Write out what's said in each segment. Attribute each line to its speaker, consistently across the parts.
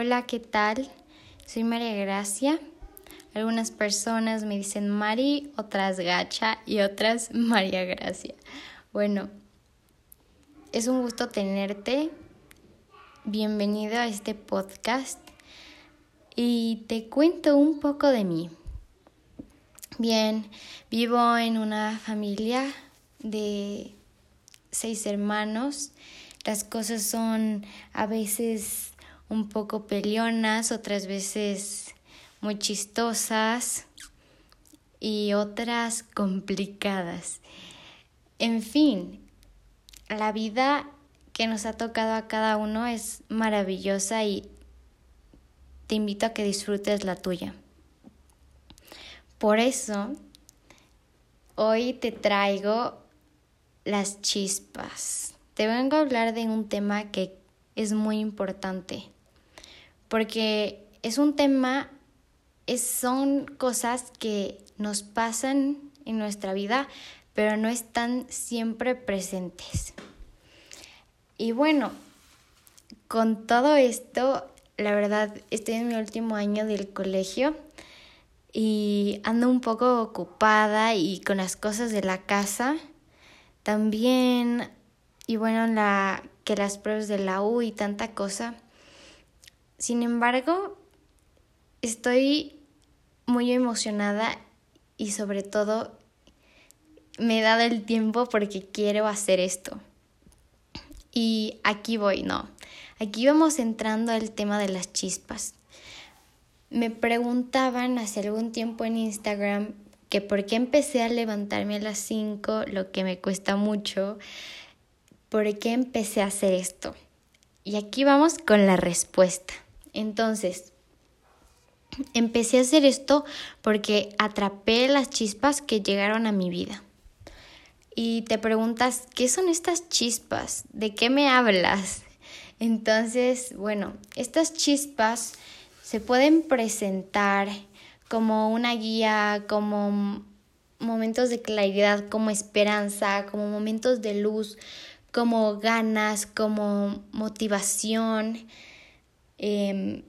Speaker 1: Hola, ¿qué tal? Soy María Gracia. Algunas personas me dicen Mari, otras Gacha y otras María Gracia. Bueno, es un gusto tenerte. Bienvenido a este podcast y te cuento un poco de mí. Bien, vivo en una familia de seis hermanos. Las cosas son a veces un poco peleonas, otras veces muy chistosas y otras complicadas. En fin, la vida que nos ha tocado a cada uno es maravillosa y te invito a que disfrutes la tuya. Por eso, hoy te traigo las chispas. Te vengo a hablar de un tema que es muy importante, porque es un tema, es, son cosas que nos pasan en nuestra vida, pero no están siempre presentes. Y bueno, con todo esto, la verdad, estoy en mi último año del colegio y ando un poco ocupada y con las cosas de la casa también, y bueno, la, que las pruebas de la U y tanta cosa. Sin embargo, estoy muy emocionada y sobre todo me he dado el tiempo porque quiero hacer esto. Y aquí voy, no. Aquí vamos entrando al tema de las chispas. Me preguntaban hace algún tiempo en Instagram que por qué empecé a levantarme a las 5, lo que me cuesta mucho, por qué empecé a hacer esto. Y aquí vamos con la respuesta. Entonces, empecé a hacer esto porque atrapé las chispas que llegaron a mi vida. Y te preguntas, ¿qué son estas chispas? ¿De qué me hablas? Entonces, bueno, estas chispas se pueden presentar como una guía, como momentos de claridad, como esperanza, como momentos de luz, como ganas, como motivación, em,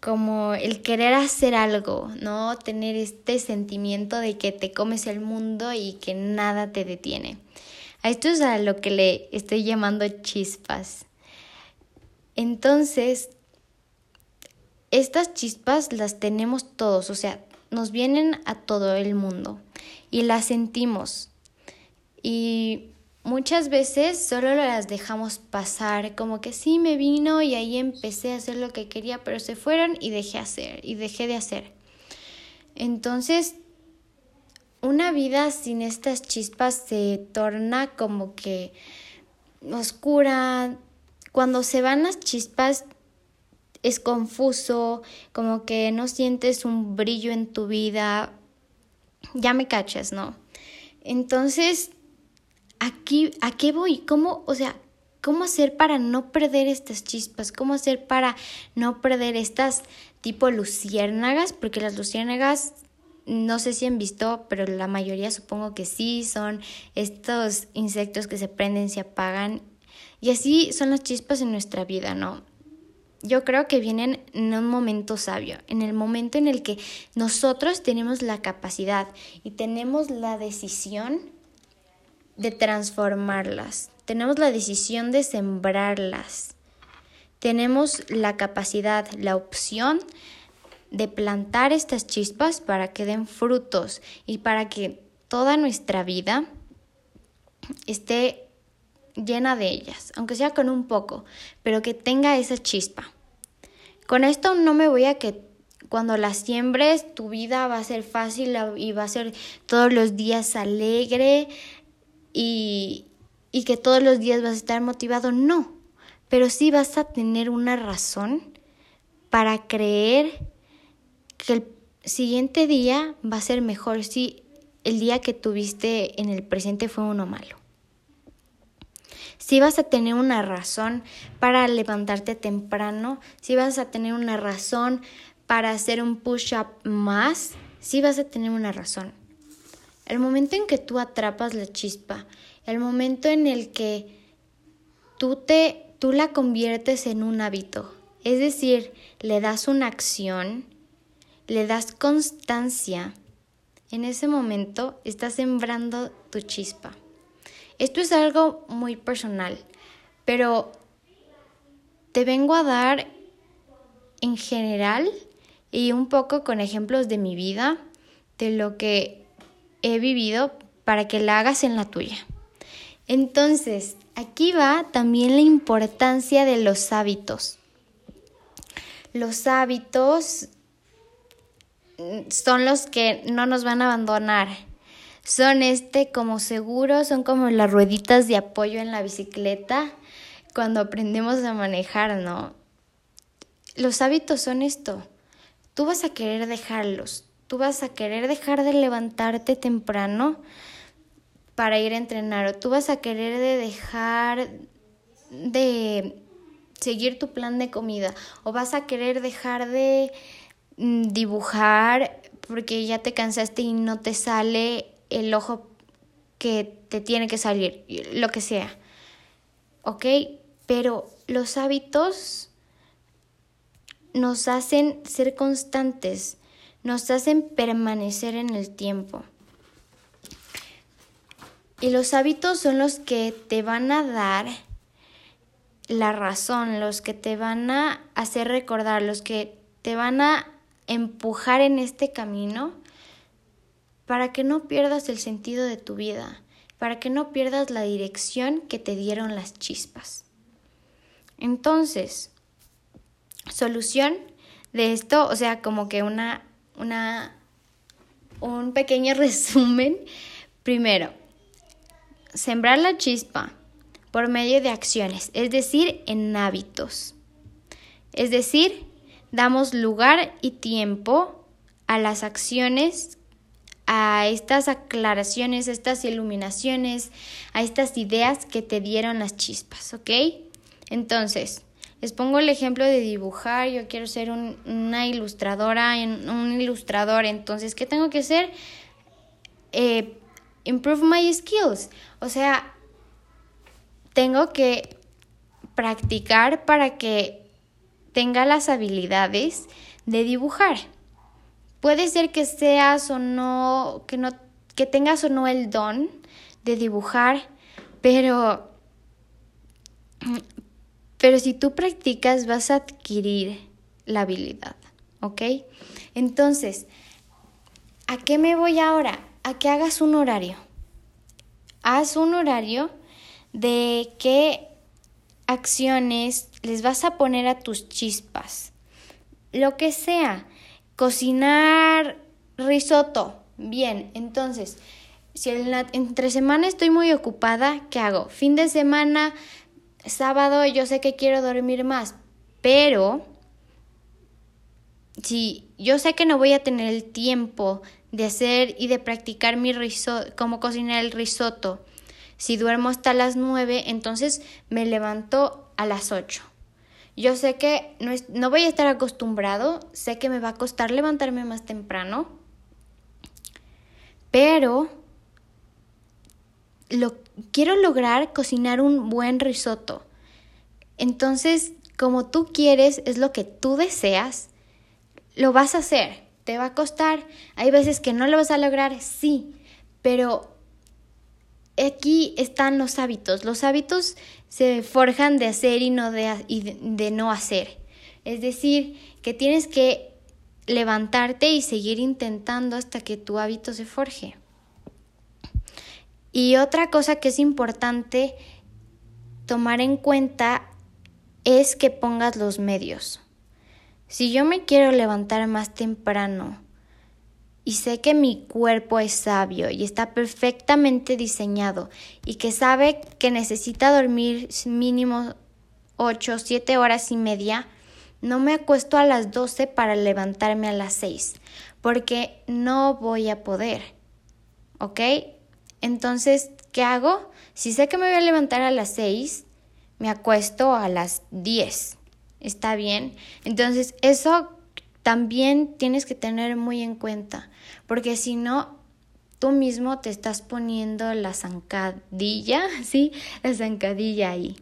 Speaker 1: como el querer hacer algo, ¿no? Tener este sentimiento de que te comes el mundo y que nada te detiene. A esto es a lo que le estoy llamando chispas. Entonces, estas chispas las tenemos todos, o sea, nos vienen a todo el mundo y las sentimos. Y muchas veces solo las dejamos pasar, como que sí me vino y ahí empecé a hacer lo que quería, pero se fueron y dejé hacer y dejé de hacer. Entonces, una vida sin estas chispas se torna como que oscura. Cuando se van las chispas es confuso, como que no sientes un brillo en tu vida, ya me cachas, ¿no? Entonces, aquí, ¿a qué voy? ¿Cómo, o sea, cómo hacer para no perder estas chispas? ¿Cómo hacer para no perder estas tipo luciérnagas? Porque las luciérnagas, no sé si han visto, pero la mayoría supongo que sí, son estos insectos que se prenden, se apagan. Y así son las chispas en nuestra vida, ¿no? yo creo que vienen en un momento sabio, en el momento en el que nosotros tenemos la capacidad y tenemos la decisión de transformarlas, tenemos la decisión de sembrarlas, tenemos la capacidad, la opción de plantar estas chispas para que den frutos y para que toda nuestra vida esté llena de ellas, aunque sea con un poco, pero que tenga esa chispa. Con esto no me voy a que cuando las siembres tu vida va a ser fácil y va a ser todos los días alegre y, y que todos los días vas a estar motivado, no, pero sí vas a tener una razón para creer que el siguiente día va a ser mejor si el día que tuviste en el presente fue uno malo si vas a tener una razón para levantarte temprano, si vas a tener una razón para hacer un push-up más, si vas a tener una razón. El momento en que tú atrapas la chispa, el momento en el que tú te tú la conviertes en un hábito, Es decir, le das una acción, le das constancia. En ese momento estás sembrando tu chispa. Esto es algo muy personal, pero te vengo a dar en general y un poco con ejemplos de mi vida, de lo que he vivido para que la hagas en la tuya. Entonces, aquí va también la importancia de los hábitos. Los hábitos son los que no nos van a abandonar. Son este como seguros, son como las rueditas de apoyo en la bicicleta cuando aprendemos a manejar, ¿no? Los hábitos son esto. Tú vas a querer dejarlos. Tú vas a querer dejar de levantarte temprano para ir a entrenar o tú vas a querer de dejar de seguir tu plan de comida o vas a querer dejar de mm, dibujar porque ya te cansaste y no te sale el ojo que te tiene que salir, lo que sea. ¿Ok? Pero los hábitos nos hacen ser constantes, nos hacen permanecer en el tiempo. Y los hábitos son los que te van a dar la razón, los que te van a hacer recordar, los que te van a empujar en este camino para que no pierdas el sentido de tu vida, para que no pierdas la dirección que te dieron las chispas. Entonces, solución de esto, o sea, como que una, una, un pequeño resumen. Primero, sembrar la chispa por medio de acciones, es decir, en hábitos. Es decir, damos lugar y tiempo a las acciones, a estas aclaraciones, a estas iluminaciones, a estas ideas que te dieron las chispas, ¿ok? Entonces, les pongo el ejemplo de dibujar, yo quiero ser una ilustradora, un ilustrador, entonces, ¿qué tengo que hacer? Eh, improve my skills. O sea, tengo que practicar para que tenga las habilidades de dibujar. Puede ser que seas o no, que no, que tengas o no el don de dibujar, pero, pero si tú practicas vas a adquirir la habilidad, ¿ok? Entonces, ¿a qué me voy ahora? a que hagas un horario. Haz un horario de qué acciones les vas a poner a tus chispas. Lo que sea. Cocinar risotto. Bien, entonces, si entre semana estoy muy ocupada, ¿qué hago? Fin de semana, sábado, yo sé que quiero dormir más, pero si yo sé que no voy a tener el tiempo de hacer y de practicar mi risotto, cómo cocinar el risotto. Si duermo hasta las 9, entonces me levanto a las 8. Yo sé que no, no voy a estar acostumbrado, sé que me va a costar levantarme más temprano, pero lo, quiero lograr cocinar un buen risotto. Entonces, como tú quieres, es lo que tú deseas, lo vas a hacer. ¿Te va a costar? Hay veces que no lo vas a lograr, sí, pero aquí están los hábitos. Los hábitos se forjan de hacer y, no de, y de no hacer. Es decir, que tienes que levantarte y seguir intentando hasta que tu hábito se forje. Y otra cosa que es importante tomar en cuenta es que pongas los medios. Si yo me quiero levantar más temprano y sé que mi cuerpo es sabio y está perfectamente diseñado y que sabe que necesita dormir mínimo 8, 7 horas y media, no me acuesto a las 12 para levantarme a las 6, porque no voy a poder. ¿Ok? Entonces, ¿qué hago? Si sé que me voy a levantar a las 6, me acuesto a las 10 está bien. Entonces, eso también tienes que tener muy en cuenta, porque si no, tú mismo te estás poniendo la zancadilla, ¿sí? La zancadilla ahí.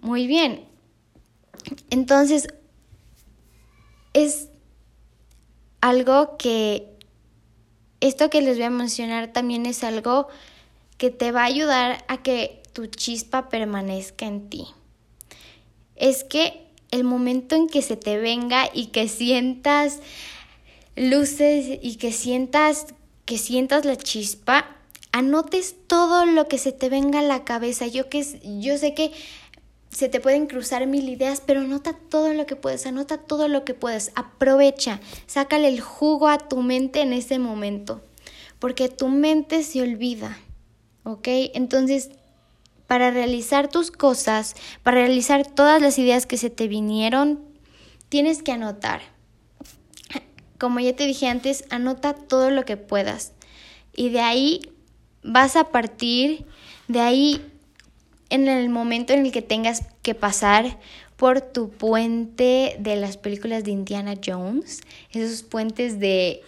Speaker 1: Muy bien. Entonces, es algo que esto que les voy a mencionar también es algo que te va a ayudar a que tu chispa permanezca en ti. Es que el momento en que se te venga y que sientas luces y que sientas que sientas la chispa, anotes todo lo que se te venga a la cabeza. Yo que yo sé que se te pueden cruzar mil ideas, pero anota todo lo que puedes, anota todo lo que puedes, aprovecha, sácale el jugo a tu mente en ese momento, porque tu mente se olvida, ¿ok? Entonces, para realizar tus cosas, para realizar todas las ideas que se te vinieron, tienes que anotar. Como ya te dije antes, anota todo lo que puedas. Y de ahí vas a partir, de ahí en el momento en el que tengas que pasar por tu puente de las películas de Indiana Jones, esos puentes de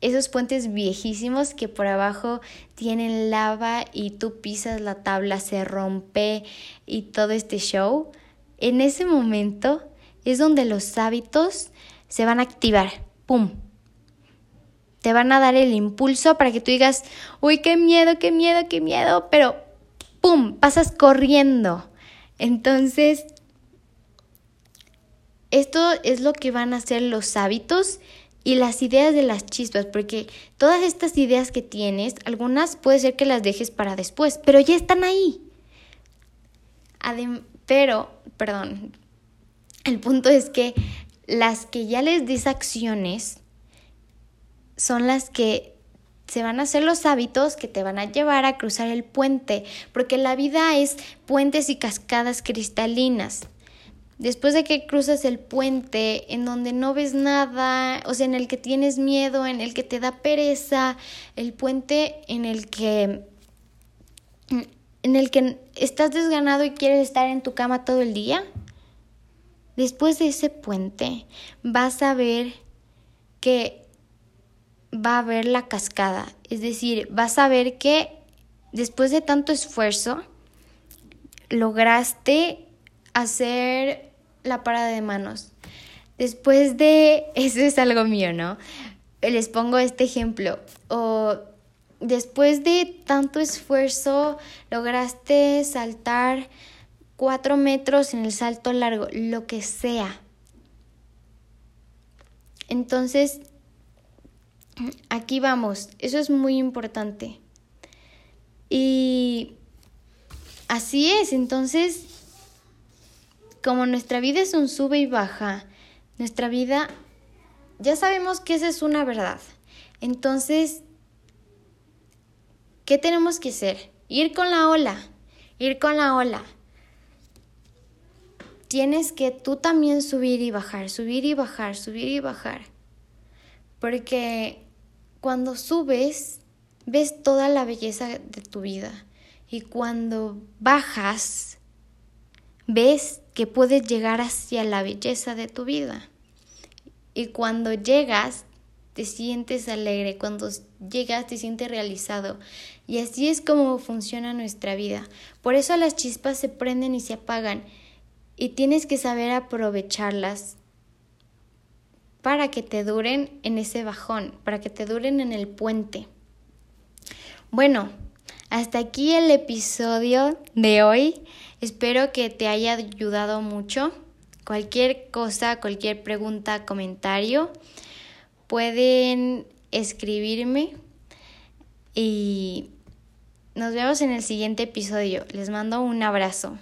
Speaker 1: esos puentes viejísimos que por abajo tienen lava y tú pisas la tabla, se rompe y todo este show. En ese momento es donde los hábitos se van a activar. ¡Pum! Te van a dar el impulso para que tú digas, uy, qué miedo, qué miedo, qué miedo, pero ¡pum! pasas corriendo. Entonces, esto es lo que van a ser los hábitos y las ideas de las chispas, porque todas estas ideas que tienes, algunas puede ser que las dejes para después, pero ya están ahí. pero, perdón, el punto es que las que ya les des acciones son las que se van a hacer los hábitos que te van a llevar a cruzar el puente, porque la vida es puentes y cascadas cristalinas. Después de que cruzas el puente en donde no ves nada, o sea, en el que tienes miedo, en el que te da pereza, el puente en el que en el que estás desganado y quieres estar en tu cama todo el día, después de ese puente vas a ver que va a haber la cascada. Es decir, vas a ver que después de tanto esfuerzo, lograste hacer la parada de manos. Después de, eso es algo mío, ¿no? Les pongo este ejemplo. O después de tanto esfuerzo, lograste saltar cuatro metros en el salto largo, lo que sea. Entonces, aquí vamos, eso es muy importante. Y así es, entonces, como nuestra vida es un sube y baja, nuestra vida, ya sabemos que esa es una verdad. Entonces, ¿qué tenemos que hacer? Ir con la ola, ir con la ola. Tienes que tú también subir y bajar, subir y bajar, subir y bajar. Porque cuando subes, ves toda la belleza de tu vida. Y cuando bajas, ves que puedes llegar hacia la belleza de tu vida. Y cuando llegas, te sientes alegre, cuando llegas te sientes realizado. Y así es como funciona nuestra vida. Por eso las chispas se prenden y se apagan. Y tienes que saber aprovecharlas para que te duren en ese bajón, para que te duren en el puente. Bueno, hasta aquí el episodio de hoy. Espero que te haya ayudado mucho. Cualquier cosa, cualquier pregunta, comentario, pueden escribirme y nos vemos en el siguiente episodio. Les mando un abrazo.